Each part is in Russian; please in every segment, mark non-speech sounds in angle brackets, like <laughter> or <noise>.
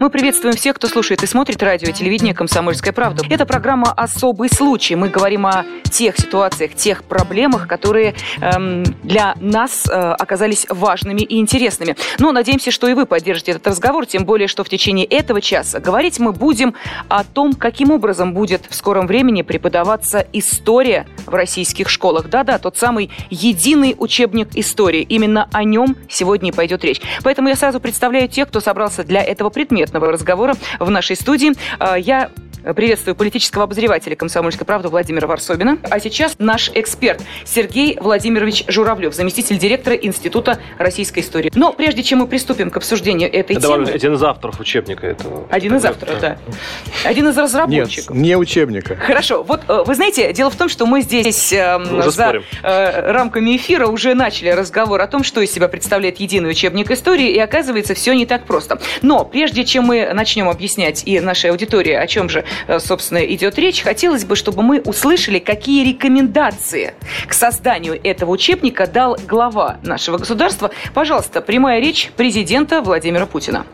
Мы приветствуем всех, кто слушает и смотрит радио и телевидение «Комсомольская правда». Это программа «Особый случай». Мы говорим о тех ситуациях, тех проблемах, которые эм, для нас э, оказались важными и интересными. Но надеемся, что и вы поддержите этот разговор, тем более, что в течение этого часа говорить мы будем о том, каким образом будет в скором времени преподаваться история в российских школах. Да-да, тот самый единый учебник истории. Именно о нем сегодня и пойдет речь. Поэтому я сразу представляю тех, кто собрался для этого предмета конкретного разговора в нашей студии. А, я Приветствую политического обозревателя «Комсомольской правды» Владимира Варсобина. А сейчас наш эксперт Сергей Владимирович Журавлев, заместитель директора Института российской истории. Но прежде чем мы приступим к обсуждению этой Это темы... один из авторов учебника этого. Один из авторов, да. Один из разработчиков. Нет, не учебника. Хорошо. Вот э, вы знаете, дело в том, что мы здесь э, уже за э, рамками эфира уже начали разговор о том, что из себя представляет единый учебник истории, и оказывается, все не так просто. Но прежде чем мы начнем объяснять и нашей аудитории, о чем же собственно, идет речь, хотелось бы, чтобы мы услышали, какие рекомендации к созданию этого учебника дал глава нашего государства. Пожалуйста, прямая речь президента Владимира Путина.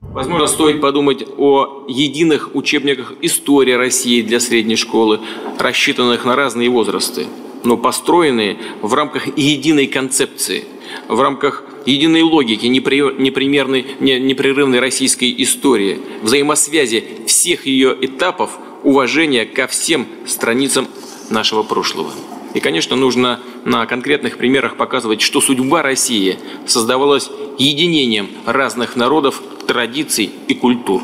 Возможно, стоит подумать о единых учебниках истории России для средней школы, рассчитанных на разные возрасты, но построенные в рамках единой концепции, в рамках единой логики непримерной, непрерывной российской истории, взаимосвязи всех ее этапов, уважения ко всем страницам нашего прошлого. И, конечно, нужно на конкретных примерах показывать, что судьба России создавалась единением разных народов, традиций и культур.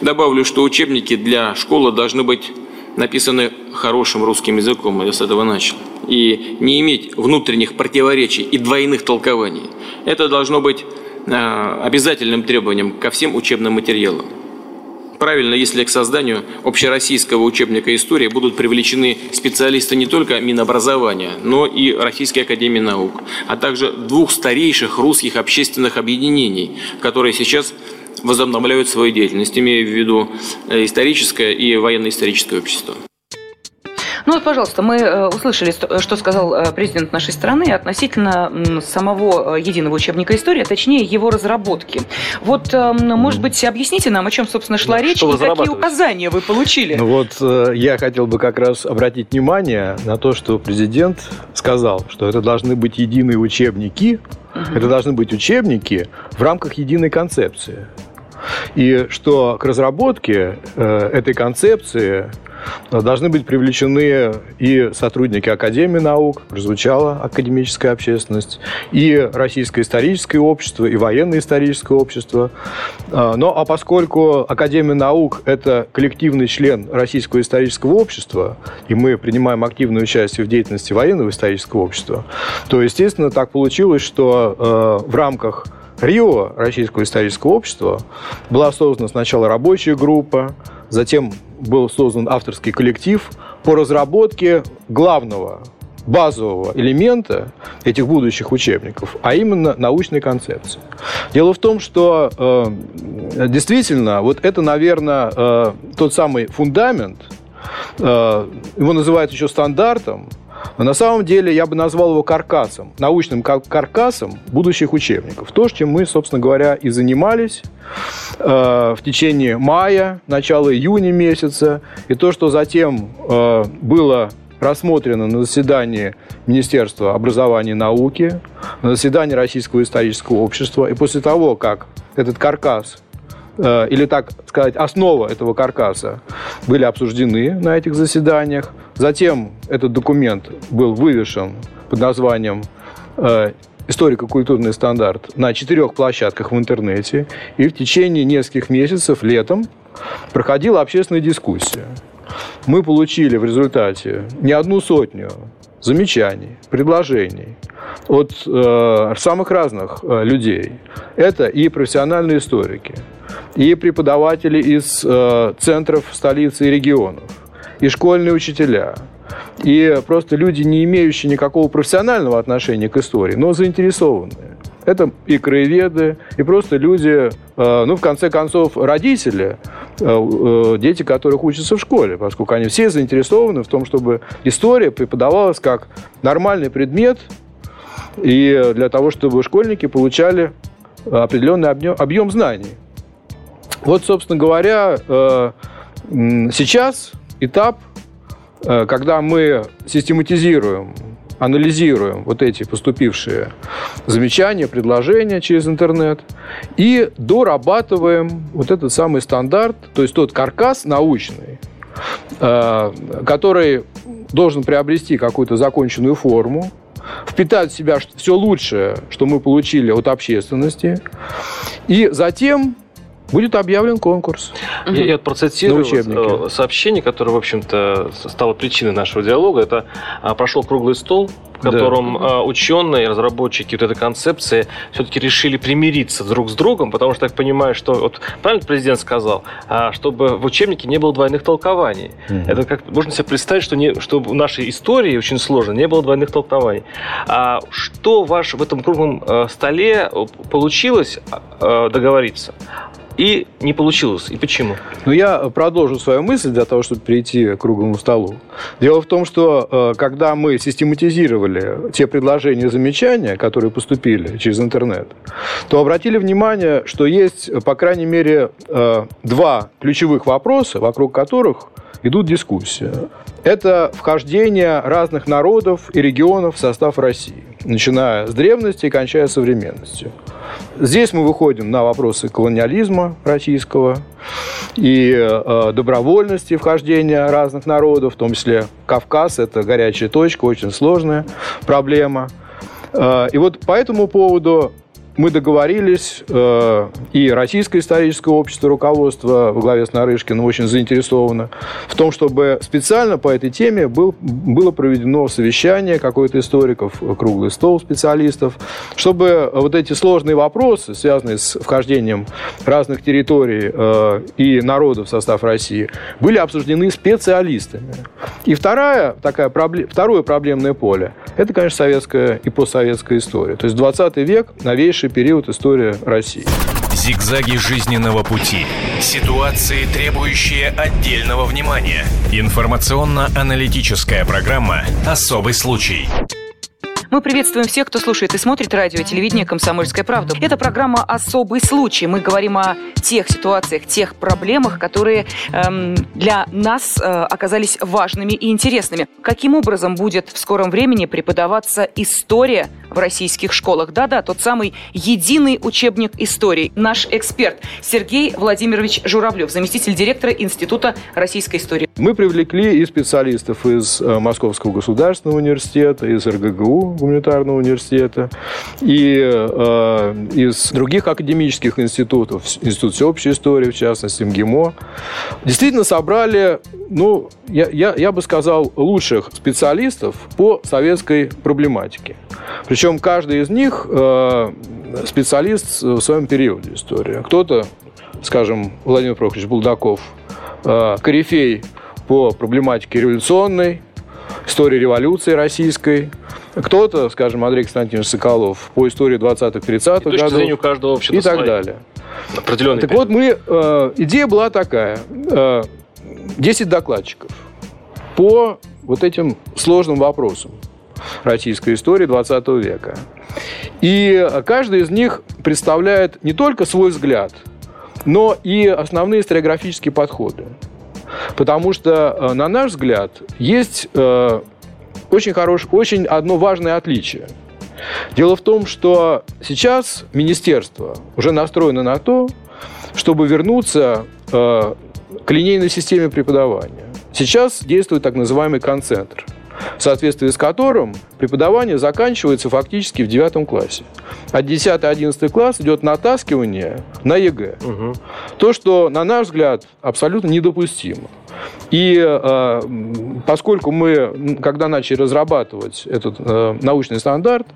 Добавлю, что учебники для школы должны быть написаны хорошим русским языком, я с этого начал, и не иметь внутренних противоречий и двойных толкований. Это должно быть э, обязательным требованием ко всем учебным материалам. Правильно, если к созданию общероссийского учебника истории будут привлечены специалисты не только Минобразования, но и Российской Академии Наук, а также двух старейших русских общественных объединений, которые сейчас возобновляют свою деятельность, имея в виду э, историческое и военно-историческое общество. Ну вот, пожалуйста, мы э, услышали, что сказал э, президент нашей страны относительно самого единого учебника истории, а точнее его разработки. Вот, может быть, объясните нам, о чем, собственно, шла речь и какие указания вы получили? Ну вот, я хотел бы как раз обратить внимание на то, что президент сказал, что это должны быть единые учебники, это должны быть учебники в рамках единой концепции. И что к разработке э, этой концепции э, должны быть привлечены и сотрудники Академии наук, прозвучала академическая общественность, и Российское историческое общество, и военное историческое общество. Э, но а поскольку Академия наук – это коллективный член Российского исторического общества, и мы принимаем активное участие в деятельности военного исторического общества, то, естественно, так получилось, что в рамках Рио, Российского исторического общества, была создана сначала рабочая группа, затем был создан авторский коллектив по разработке главного базового элемента этих будущих учебников, а именно научной концепции. Дело в том, что э, действительно вот это, наверное, э, тот самый фундамент, э, его называют еще стандартом, но на самом деле я бы назвал его каркасом, научным каркасом будущих учебников. То, чем мы, собственно говоря, и занимались э, в течение мая, начала июня месяца, и то, что затем э, было рассмотрено на заседании Министерства образования и науки, на заседании Российского исторического общества. И после того, как этот каркас Э, или, так сказать, основа этого каркаса были обсуждены на этих заседаниях. Затем этот документ был вывешен под названием э, историко-культурный стандарт на четырех площадках в интернете. И в течение нескольких месяцев летом проходила общественная дискуссия. Мы получили в результате не одну сотню замечаний, предложений от э, самых разных э, людей. Это и профессиональные историки, и преподаватели из э, центров столицы и регионов, и школьные учителя, и просто люди, не имеющие никакого профессионального отношения к истории, но заинтересованные. Это и краеведы, и просто люди, э, ну, в конце концов, родители дети, которых учатся в школе, поскольку они все заинтересованы в том, чтобы история преподавалась как нормальный предмет, и для того, чтобы школьники получали определенный объем, объем знаний. Вот, собственно говоря, сейчас этап, когда мы систематизируем анализируем вот эти поступившие замечания, предложения через интернет и дорабатываем вот этот самый стандарт, то есть тот каркас научный, э, который должен приобрести какую-то законченную форму, впитать в себя все лучшее, что мы получили от общественности, и затем будет объявлен конкурс. Я, я процитирую э, сообщение, которое, в общем-то, стало причиной нашего диалога. Это а, прошел круглый стол, в котором да. ученые, разработчики вот этой концепции все-таки решили примириться друг с другом, потому что, так понимаю, что, вот правильно президент сказал, а, чтобы в учебнике не было двойных толкований. Mm-hmm. Это как можно себе представить, что, не, что в нашей истории очень сложно, не было двойных толкований. А что ваш в этом круглом э, столе получилось э, договориться? И не получилось. И почему? Ну, я продолжу свою мысль для того, чтобы перейти к круглому столу. Дело в том, что э, когда мы систематизировали те предложения и замечания, которые поступили через интернет, то обратили внимание, что есть, по крайней мере, э, два ключевых вопроса, вокруг которых идут дискуссии. Это вхождение разных народов и регионов в состав России, начиная с древности и кончая современностью. Здесь мы выходим на вопросы колониализма российского и э, добровольности вхождения разных народов, в том числе Кавказ – это горячая точка, очень сложная проблема. Э, и вот по этому поводу мы договорились, э, и Российское историческое общество, руководство во главе с Нарышкиным очень заинтересовано в том, чтобы специально по этой теме был, было проведено совещание какое-то историков, круглый стол специалистов, чтобы вот эти сложные вопросы, связанные с вхождением разных территорий э, и народов в состав России, были обсуждены специалистами. И вторая, такая, второе проблемное поле – это, конечно, советская и постсоветская история. То есть 20 век – новейший период истории России. Зигзаги жизненного пути. Ситуации, требующие отдельного внимания. Информационно-аналитическая программа «Особый случай». Мы приветствуем всех, кто слушает и смотрит радио и телевидение «Комсомольская правда». Это программа «Особый случай». Мы говорим о тех ситуациях, тех проблемах, которые эм, для нас э, оказались важными и интересными. Каким образом будет в скором времени преподаваться история в российских школах? Да-да, тот самый единый учебник истории. Наш эксперт Сергей Владимирович Журавлев, заместитель директора Института российской истории. Мы привлекли и специалистов из э, Московского государственного университета, из РГГУ, гуманитарного университета, и э, из других академических институтов, Институт всеобщей истории, в частности, МГИМО, действительно собрали, ну, я, я, я бы сказал, лучших специалистов по советской проблематике. Причем каждый из них э, специалист в своем периоде истории. Кто-то, скажем, Владимир Прохорович Булдаков, э, корифей по проблематике революционной, истории революции российской. Кто-то, скажем, Андрей Константинович Соколов по истории 20-30-х годов. зрения каждого И так далее. Определенный так период. вот, мы, э, идея была такая. Э, 10 докладчиков по вот этим сложным вопросам российской истории 20 века. И каждый из них представляет не только свой взгляд, но и основные историографические подходы. Потому что, э, на наш взгляд, есть э, очень хорош, очень одно важное отличие. Дело в том, что сейчас министерство уже настроено на то, чтобы вернуться э, к линейной системе преподавания. Сейчас действует так называемый концентр – в соответствии с которым преподавание заканчивается фактически в девятом классе. А 10-11 класс идет натаскивание на ЕГЭ. Угу. То, что, на наш взгляд, абсолютно недопустимо. И э, поскольку мы, когда начали разрабатывать этот э, научный стандарт,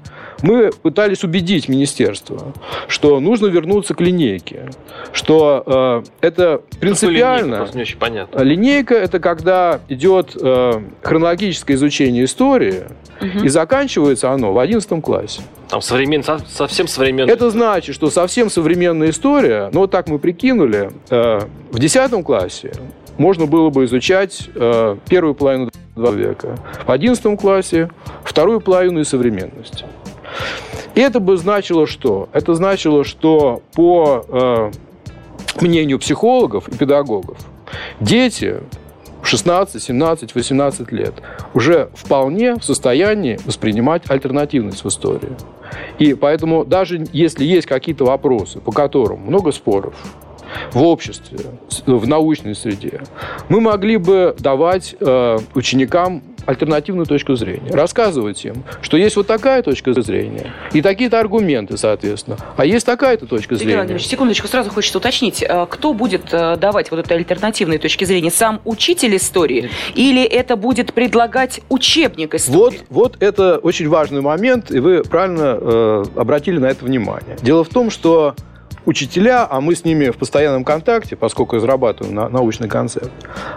мы пытались убедить министерство, что нужно вернуться к линейке, что э, это принципиально. Линейка, не очень понятно. Линейка это когда идет э, хронологическое изучение истории, угу. и заканчивается оно в 11 классе. Там современ... совсем современная. Это значит, что совсем современная история, ну вот так мы прикинули, э, в 10 классе можно было бы изучать э, первую половину века, в 11 классе вторую половину и современности. И это бы значило что? Это значило, что по э, мнению психологов и педагогов, дети в 16, 17, 18 лет уже вполне в состоянии воспринимать альтернативность в истории. И поэтому даже если есть какие-то вопросы, по которым много споров, в обществе, в научной среде, мы могли бы давать э, ученикам альтернативную точку зрения. Рассказывать им, что есть вот такая точка зрения и такие-то аргументы, соответственно. А есть такая-то точка зрения. Игорь Владимирович, секундочку, сразу хочется уточнить. Э, кто будет э, давать вот это альтернативные точки зрения? Сам учитель истории? Или это будет предлагать учебник истории? Вот, вот это очень важный момент, и вы правильно э, обратили на это внимание. Дело в том, что учителя, а мы с ними в постоянном контакте, поскольку разрабатываем на, научный концепт,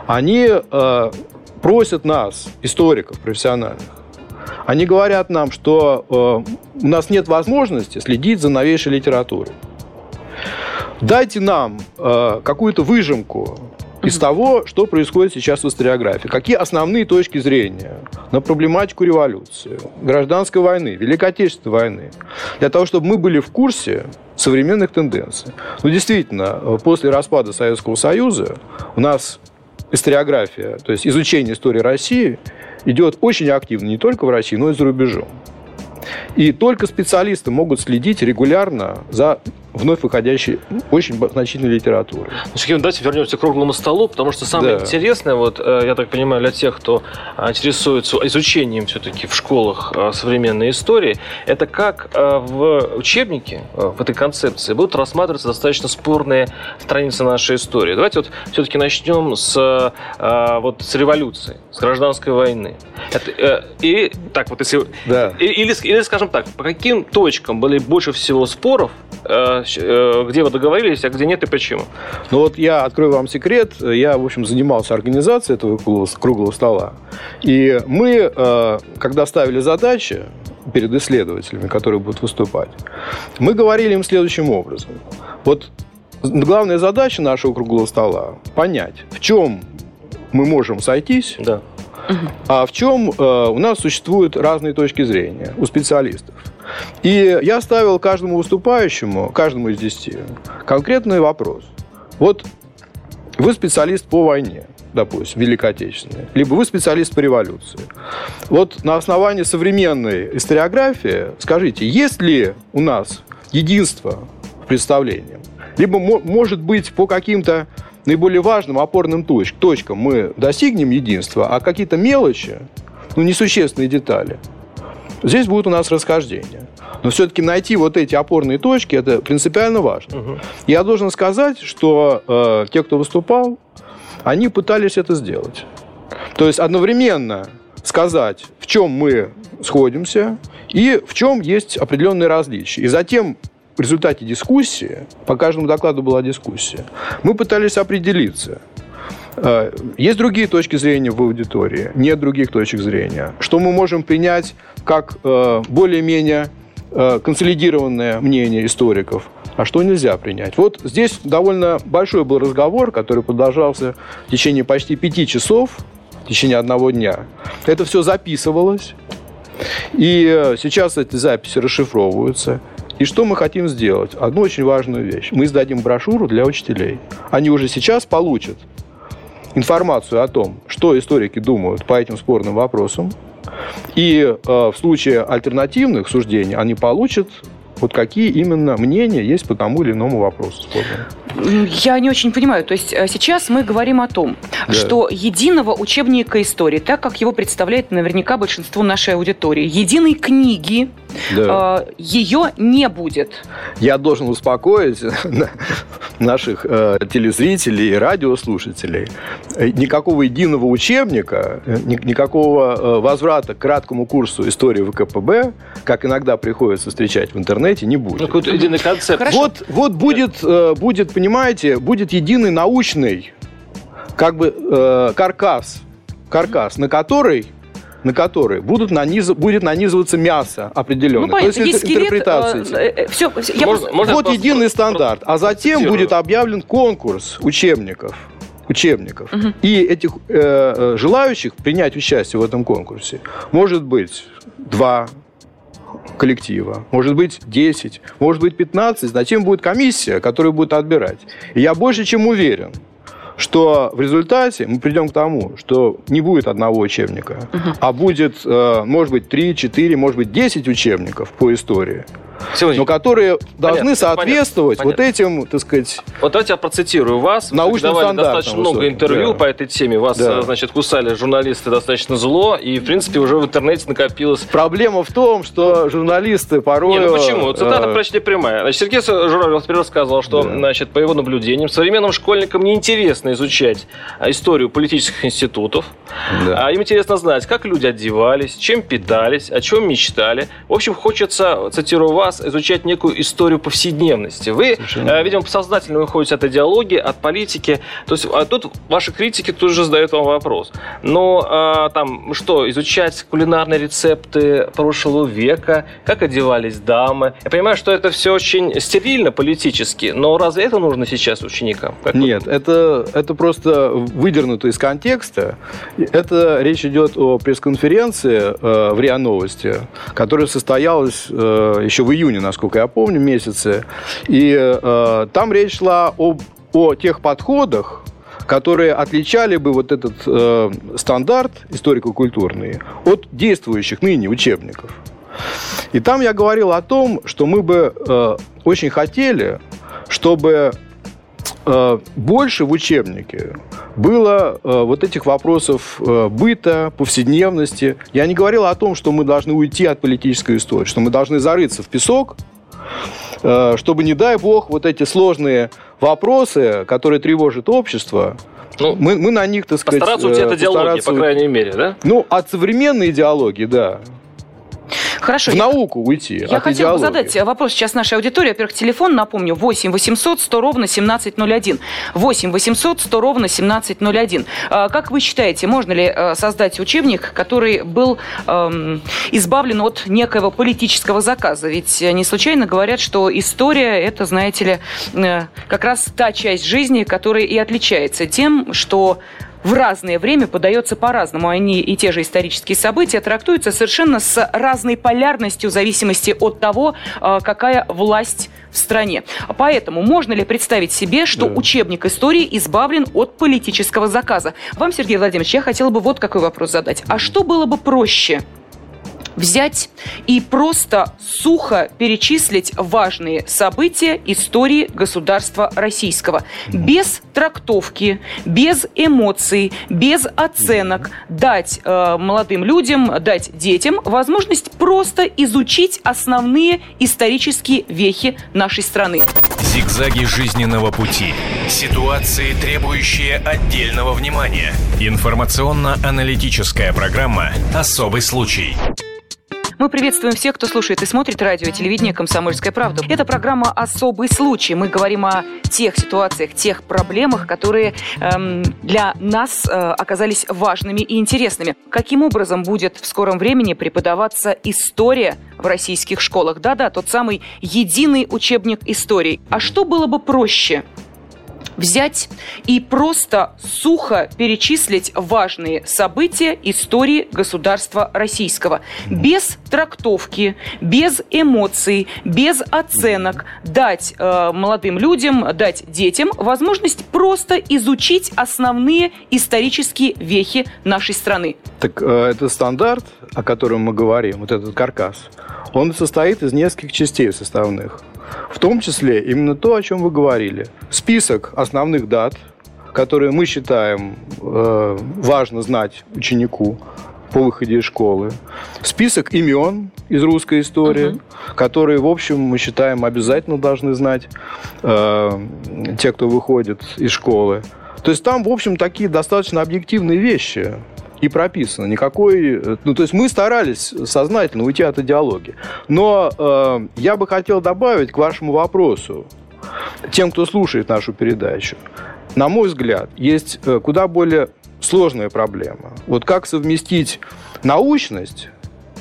они э, просят нас, историков профессиональных, они говорят нам, что э, у нас нет возможности следить за новейшей литературой. Дайте нам э, какую-то выжимку из того, что происходит сейчас в историографии. Какие основные точки зрения на проблематику революции, гражданской войны, Великой Отечественной войны, для того, чтобы мы были в курсе современных тенденций. Ну, действительно, после распада Советского Союза у нас историография, то есть изучение истории России, идет очень активно не только в России, но и за рубежом. И только специалисты могут следить регулярно за вновь выходящей очень значительной литературы. Ну, Сергей, давайте вернемся к круглому столу, потому что самое да. интересное, вот, э, я так понимаю, для тех, кто э, интересуется изучением все-таки в школах э, современной истории, это как в учебнике, в этой концепции будут рассматриваться достаточно спорные страницы нашей истории. Давайте вот все-таки начнем с, вот, с революции, с гражданской войны. Это, и так вот, если... Да. Или, или, скажем так, по каким точкам были больше всего споров Э, где вы договорились, а где нет и почему? Ну вот я открою вам секрет. Я, в общем, занимался организацией этого круглого стола. И мы, э, когда ставили задачи перед исследователями, которые будут выступать, мы говорили им следующим образом. Вот главная задача нашего круглого стола – понять, в чем мы можем сойтись, да. а в чем э, у нас существуют разные точки зрения у специалистов. И я ставил каждому выступающему, каждому из десяти, конкретный вопрос. Вот вы специалист по войне, допустим, Великой Отечественной, либо вы специалист по революции. Вот на основании современной историографии скажите, есть ли у нас единство в представлении? Либо, может быть, по каким-то наиболее важным опорным точкам мы достигнем единства, а какие-то мелочи, ну, несущественные детали – Здесь будет у нас расхождение. Но все-таки найти вот эти опорные точки, это принципиально важно. Угу. Я должен сказать, что э, те, кто выступал, они пытались это сделать. То есть одновременно сказать, в чем мы сходимся и в чем есть определенные различия. И затем в результате дискуссии, по каждому докладу была дискуссия, мы пытались определиться – Э, есть другие точки зрения в аудитории, нет других точек зрения. Что мы можем принять как э, более-менее консолидированное мнение историков, а что нельзя принять. Вот здесь довольно большой был разговор, который продолжался в течение почти пяти часов, в течение одного дня. Это все записывалось, и сейчас эти записи расшифровываются. И что мы хотим сделать? Одну очень важную вещь. Мы издадим брошюру для учителей. Они уже сейчас получат информацию о том, что историки думают по этим спорным вопросам. И э, в случае альтернативных суждений они получат вот какие именно мнения есть по тому или иному вопросу. Я не очень понимаю. То есть э, сейчас мы говорим о том, да. что единого учебника истории, так как его представляет наверняка большинство нашей аудитории, единой книги, да. э, ее не будет. Я должен успокоить <laughs> наших э, телезрителей и радиослушателей. Никакого единого учебника, никакого э, возврата к краткому курсу истории ВКПБ, как иногда приходится встречать в интернете, не будет. Ну, какой-то единый концепт. Вот, вот будет, э, будет, понимаете, будет единый научный как бы э, каркас, каркас, на который на который будут наниз... будет нанизываться мясо определенное. Ну, То есть, есть скелет, интерпретации. Э, э, все, я можно, просто... можно вот единый стандарт. А затем будет объявлен конкурс учебников учебников. Угу. И этих э, э, желающих принять участие в этом конкурсе может быть два коллектива, может быть 10, может быть 15. Затем будет комиссия, которая будет отбирать. И я больше чем уверен, что в результате мы придем к тому, что не будет одного учебника, угу. а будет, э, может быть, 3, 4, может быть, 10 учебников по истории. Сегодня... но которые должны понятно, соответствовать понятно, вот этим, так сказать... Вот давайте я процитирую вас. Научным Давали достаточно много интервью да. по этой теме. Вас, да. значит, кусали журналисты достаточно зло, и, в принципе, уже в интернете накопилось... Проблема в том, что журналисты порой... Нет, ну почему? Цитата э... почти прямая. Значит, Сергей Журавлев теперь рассказывал, что, да. значит, по его наблюдениям, современным школьникам неинтересно изучать а, историю политических институтов. Да. А им интересно знать, как люди одевались, чем питались, о чем мечтали. В общем, хочется, цитирую вас, изучать некую историю повседневности. Вы, Совершенно. Э, видимо, сознательно выходите от идеологии, от политики. То есть а тут ваши критики тут же задают вам вопрос. Но а, там что, изучать кулинарные рецепты прошлого века, как одевались дамы. Я понимаю, что это все очень стерильно политически, но разве это нужно сейчас ученикам? Как Нет, вот? это, это просто выдернуто из контекста. Это речь идет о пресс-конференции э, в РИА Новости, которая состоялась э, еще в июне, насколько я помню, месяце. И э, там речь шла об, о тех подходах, которые отличали бы вот этот э, стандарт историко-культурный от действующих ныне учебников. И там я говорил о том, что мы бы э, очень хотели, чтобы Э, больше в учебнике было э, вот этих вопросов э, быта, повседневности. Я не говорил о том, что мы должны уйти от политической истории, что мы должны зарыться в песок, чтобы, не дай бог, вот эти сложные вопросы, которые тревожат общество, ну, мы, мы на них, так сказать... Постараться уйти от идеологии, по крайней мере, да? Ну, от современной идеологии, да. Хорошо. В я... науку уйти. Я хотела бы задать вопрос сейчас нашей аудитории. Во-первых, телефон, напомню, 8 800 100 ровно 1701. 8 800 100 ровно 1701. А, как вы считаете, можно ли э, создать учебник, который был эм, избавлен от некоего политического заказа? Ведь не случайно говорят, что история – это, знаете ли, э, как раз та часть жизни, которая и отличается тем, что в разное время подается по-разному. Они и те же исторические события трактуются совершенно с разной полярностью в зависимости от того, а, какая власть в стране. Поэтому можно ли представить себе, что да. учебник истории избавлен от политического заказа? Вам, Сергей Владимирович, я хотела бы вот какой вопрос задать. А что было бы проще? Взять и просто сухо перечислить важные события истории государства российского. Без трактовки, без эмоций, без оценок. Дать э, молодым людям, дать детям возможность просто изучить основные исторические вехи нашей страны. Зигзаги жизненного пути. Ситуации, требующие отдельного внимания. Информационно-аналитическая программа «Особый случай». Мы приветствуем всех, кто слушает и смотрит радио и телевидение «Комсомольская правда». Это программа «Особый случай». Мы говорим о тех ситуациях, тех проблемах, которые эм, для нас э, оказались важными и интересными. Каким образом будет в скором времени преподаваться история в российских школах? Да-да, тот самый единый учебник истории. А что было бы проще? Взять и просто сухо перечислить важные события истории государства российского. Без трактовки, без эмоций, без оценок. Дать э, молодым людям, дать детям возможность просто изучить основные исторические вехи нашей страны. Так э, это стандарт, о котором мы говорим, вот этот каркас, он состоит из нескольких частей составных. В том числе именно то, о чем вы говорили. Список основных дат, которые мы считаем э, важно знать ученику. по выходе из школы, список имен из русской истории, угу. которые, в общем, мы считаем обязательно должны знать э, те, кто выходит из школы. То есть там, в общем, такие достаточно объективные вещи и прописано. Никакой... Ну, то есть мы старались сознательно уйти от идеологии. Но э, я бы хотел добавить к вашему вопросу, тем, кто слушает нашу передачу. На мой взгляд, есть э, куда более сложная проблема. Вот как совместить научность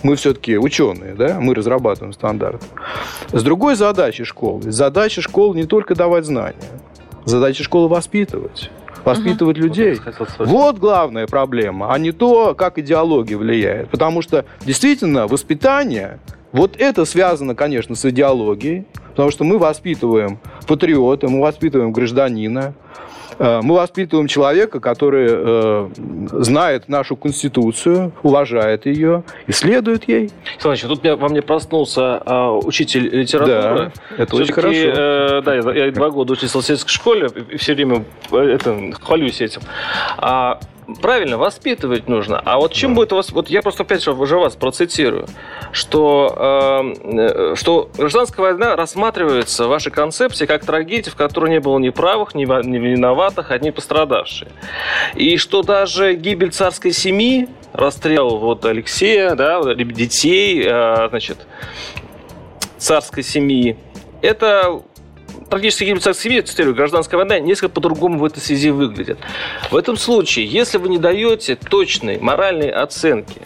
мы все-таки ученые, да, мы разрабатываем стандарты. С другой задачей школы. Задача школы не только давать знания, задача школы воспитывать воспитывать угу. людей. Вот, главная проблема, а не то, как идеология влияет. Потому что действительно воспитание, вот это связано, конечно, с идеологией, потому что мы воспитываем патриота, мы воспитываем гражданина, мы воспитываем человека, который э, знает нашу Конституцию, уважает ее, исследует ей. Иванович, тут во мне проснулся э, учитель литературы. Да, это очень хорошо. Э, да, я, я два года учился в сельской школе, и все время э, это, хвалюсь этим. А правильно, воспитывать нужно. А вот чем да. будет вас... Вот я просто опять же уже вас процитирую, что, э, что гражданская война рассматривается в вашей концепции как трагедия, в которой не было ни правых, ни, ни виноватых, одни пострадавшие. И что даже гибель царской семьи, расстрел вот Алексея, да, детей, э, значит, царской семьи, это царской семьи, цитирую, гражданская война несколько по-другому в этой связи выглядит. В этом случае, если вы не даете точной моральной оценки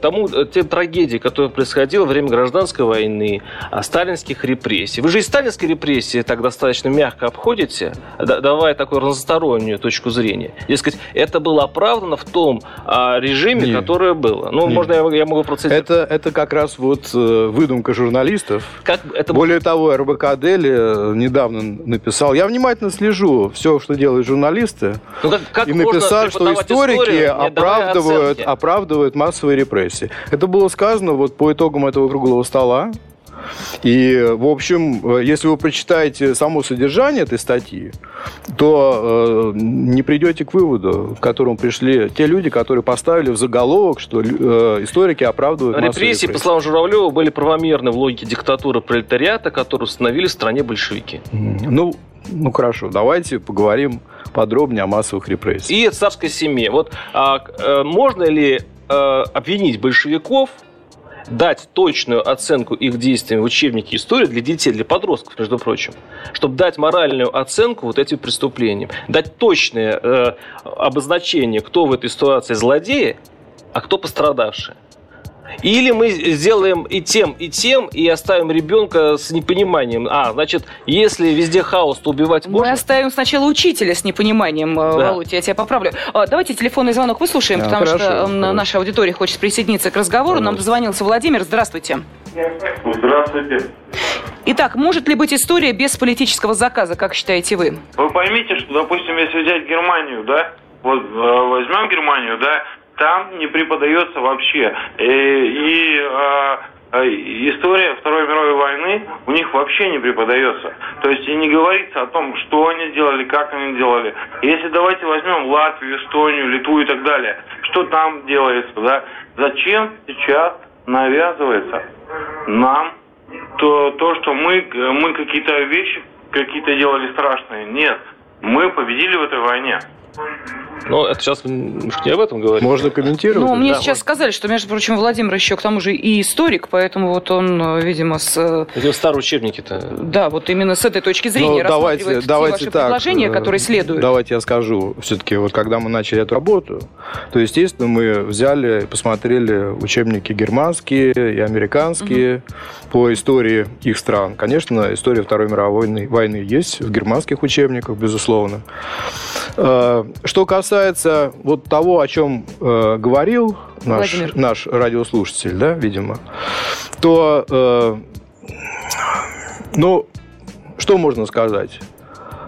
тому, э, тем трагедии, которые происходило во время гражданской войны, а, сталинских репрессий. Вы же и сталинские репрессии так достаточно мягко обходите, давая такую разностороннюю точку зрения. Дескать, это было оправдано в том а, режиме, Нет. которое было. Ну, Нет. можно я, я могу процитировать. Это, это как раз вот э, выдумка журналистов. Как это... Более того, РБК Дели э, недавно написал, я внимательно слежу все, что делают журналисты, ну, как, как и написал, что историки оправдывают, оправдывают массовые репрессии репрессий. Это было сказано вот по итогам этого круглого стола. И, в общем, если вы прочитаете само содержание этой статьи, то э, не придете к выводу, к которому пришли те люди, которые поставили в заголовок, что э, историки оправдывают репрессии, репрессии, по словам Журавлева, были правомерны в логике диктатуры пролетариата, которую установили в стране большевики. Ну, ну хорошо, давайте поговорим подробнее о массовых репрессиях. И царской семье. Вот а, а, можно ли э, обвинить большевиков, дать точную оценку их действиям в учебнике истории для детей, для подростков, между прочим, чтобы дать моральную оценку вот этим преступлениям, дать точное э, обозначение, кто в этой ситуации злодеи, а кто пострадавшие. Или мы сделаем и тем, и тем, и оставим ребенка с непониманием. А, значит, если везде хаос, то убивать можно? Мы оставим сначала учителя с непониманием, э, да. Володя, я тебя поправлю. А, давайте телефонный звонок выслушаем, да, потому хорошо, что хорошо. наша аудитория хочет присоединиться к разговору. Пожалуйста. Нам дозвонился Владимир. Здравствуйте. Здравствуйте. Итак, может ли быть история без политического заказа, как считаете вы? Вы поймите, что, допустим, если взять Германию, да, вот э, возьмем Германию, да, там не преподается вообще. И, и а, а, история Второй мировой войны у них вообще не преподается. То есть и не говорится о том, что они делали, как они делали. Если давайте возьмем Латвию, Эстонию, Литву и так далее, что там делается, да? Зачем сейчас навязывается нам то, то что мы, мы какие-то вещи какие-то делали страшные? Нет, мы победили в этой войне. Но это сейчас не об этом говорим. Можно комментировать. Ну, мне да, сейчас можно. сказали, что, между прочим, Владимир еще к тому же и историк, поэтому вот он, видимо, с... Это старые учебники-то. Да, вот именно с этой точки зрения ну, давайте, давайте ваши так, предложения, которые следуют. Давайте я скажу. Все-таки вот когда мы начали эту работу, то, естественно, мы взяли и посмотрели учебники германские и американские угу. по истории их стран. Конечно, история Второй мировой войны есть в германских учебниках, безусловно. Э, что касается вот того, о чем э, говорил наш, наш радиослушатель, да, видимо, то, э, ну, что можно сказать?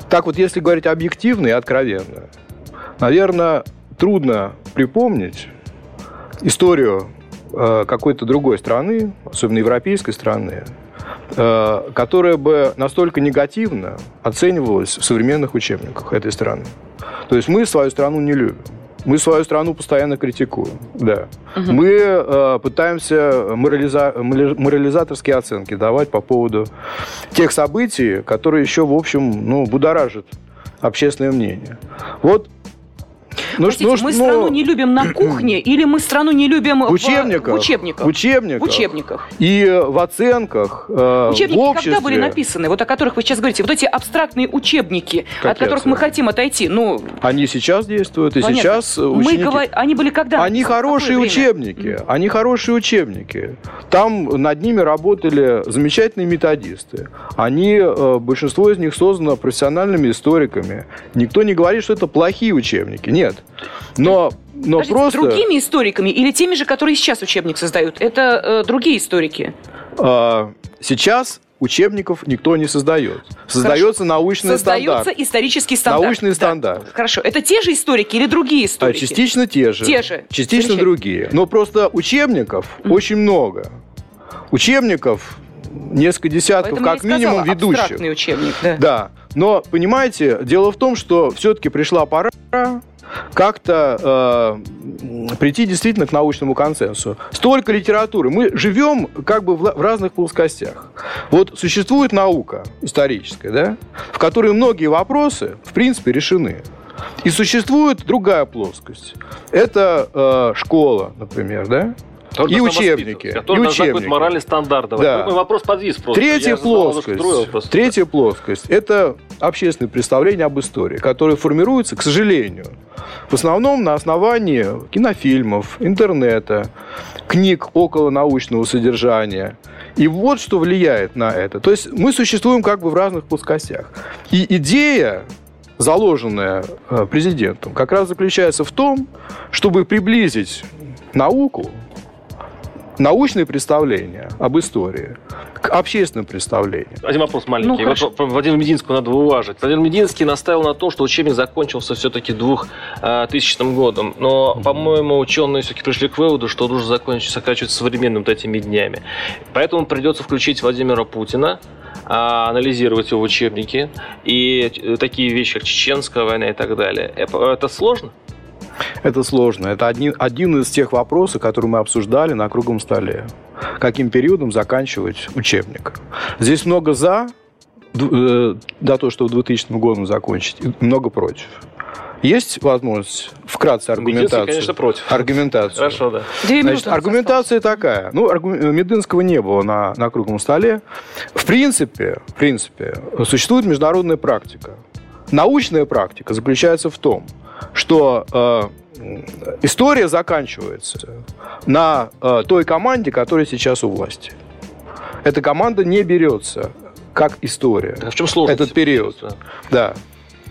Так вот, если говорить объективно и откровенно, наверное, трудно припомнить историю какой-то другой страны, особенно европейской страны, которая бы настолько негативно оценивалась в современных учебниках этой страны. То есть мы свою страну не любим. Мы свою страну постоянно критикуем, да. Угу. Мы э, пытаемся морализа... морализаторские оценки давать по поводу тех событий, которые еще, в общем, ну, будоражат общественное мнение. Вот ну, Простите, ну, мы ну, страну не любим на <clears throat> кухне или мы страну не любим в учебниках? В, в учебниках. В учебниках. В учебниках. И в оценках. Э, Учебники в обществе. когда были написаны? Вот о которых вы сейчас говорите. Вот эти абстрактные учебники, Какие от которых мы хотим отойти. Ну, они сейчас действуют, и Понятно. сейчас ученики... Мы говор... Они были когда? Они хорошие учебники. Mm-hmm. Они хорошие учебники. Там над ними работали замечательные методисты. Они, э, большинство из них создано профессиональными историками. Никто не говорит, что это плохие учебники. Нет. Но но Подождите, просто... Другими историками или теми же, которые сейчас учебник создают? Это э, другие историки? А, сейчас учебников никто не создает. Создается Хорошо. научный Создается стандарт. исторический стандарт. Научный да. стандарт. Хорошо. Это те же историки или другие историки? А, частично те же. Те же. Частично другие. Но просто учебников mm-hmm. очень много. Учебников несколько десятков, Поэтому как минимум, ведущих. учебник, да. Да. Но, понимаете, дело в том, что все-таки пришла пора как-то э, прийти действительно к научному консенсусу. Столько литературы. Мы живем как бы в, в разных плоскостях. Вот существует наука историческая, да, в которой многие вопросы, в принципе, решены. И существует другая плоскость. Это э, школа, например, да, который и учебники. Который и учебники. моральный стандарт. Да. вопрос подвис просто. Третья Я плоскость. Третья плоскость. Это общественное представление об истории, которое формируется, к сожалению, в основном на основании кинофильмов, интернета, книг около научного содержания. И вот что влияет на это. То есть мы существуем как бы в разных плоскостях. И идея заложенная э, президентом, как раз заключается в том, чтобы приблизить науку научные представления об истории к общественным представлениям. Один вопрос маленький. Ну, вот Владимир Мединского надо уважить. Владимир Мединский настаивал на том, что учебник закончился все-таки 2000 э, годом. Но, mm-hmm. по-моему, ученые все-таки пришли к выводу, что нужно закончить, заканчивать современными вот этими днями. Поэтому придется включить Владимира Путина, а, анализировать его учебники и такие вещи, как чеченская война и так далее. Это сложно? Это сложно. Это один, один из тех вопросов, которые мы обсуждали на круглом столе. Каким периодом заканчивать учебник? Здесь много за, э, до того, что в 2000 году закончить, и много против. Есть возможность вкратце аргументацию? Мединский, конечно, против. Аргументацию. Хорошо, да. Значит, аргументация осталось. такая. Ну, аргу... Мединского не было на, на круглом столе. В принципе, в принципе, существует международная практика. Научная практика заключается в том, что э, история заканчивается на э, той команде, которая сейчас у власти. Эта команда не берется как история. А в чем сложность? Этот период. Да.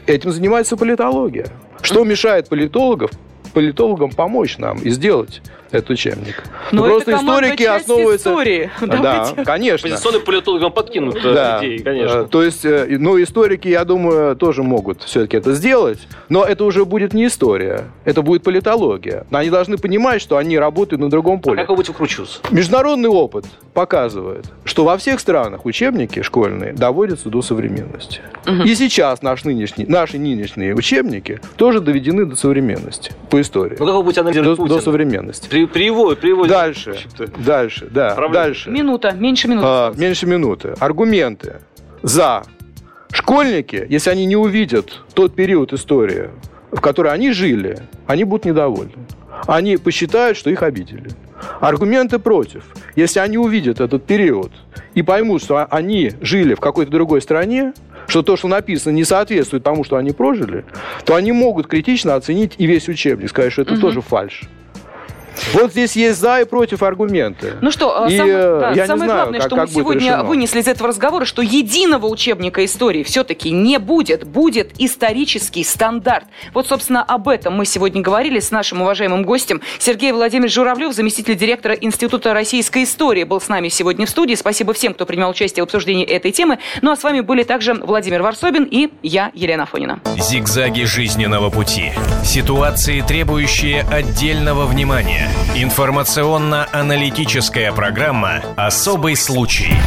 Этим занимается политология. Что мешает политологов, политологам помочь нам и сделать этот учебник. Но ну, просто историки основываются... истории. Да, <laughs> конечно. Позиционным политологам подкинут э, да. идеи, конечно. Э, то есть, э, ну, историки, я думаю, тоже могут все-таки это сделать, но это уже будет не история, это будет политология. Они должны понимать, что они работают на другом поле. А как вы будете выкручиваться? Международный опыт показывает, что во всех странах учебники школьные доводятся до современности. Угу. И сейчас наш нынешний, наши нынешние учебники тоже доведены до современности по истории. Ну, как вы будете анализировать до, до современности. При, приводит, приводит. Дальше, дальше, да, Проблема. дальше. Минута, меньше минуты. А, меньше минуты. Аргументы за. Школьники, если они не увидят тот период истории, в который они жили, они будут недовольны. Они посчитают, что их обидели. Аргументы против. Если они увидят этот период и поймут, что они жили в какой-то другой стране, что то, что написано, не соответствует тому, что они прожили, то они могут критично оценить и весь учебник, сказать, что это угу. тоже фальш. Вот здесь есть за и против аргументы. Ну что, и, сам, э, да, я самое знаю, главное, как, что как мы сегодня вынесли из этого разговора, что единого учебника истории все-таки не будет. Будет исторический стандарт. Вот, собственно, об этом мы сегодня говорили с нашим уважаемым гостем. Сергей Владимирович Журавлев, заместитель директора Института российской истории, был с нами сегодня в студии. Спасибо всем, кто принимал участие в обсуждении этой темы. Ну а с вами были также Владимир Варсобин и я, Елена Фонина. Зигзаги жизненного пути. Ситуации, требующие отдельного внимания. Информационно-аналитическая программа «Особый случай».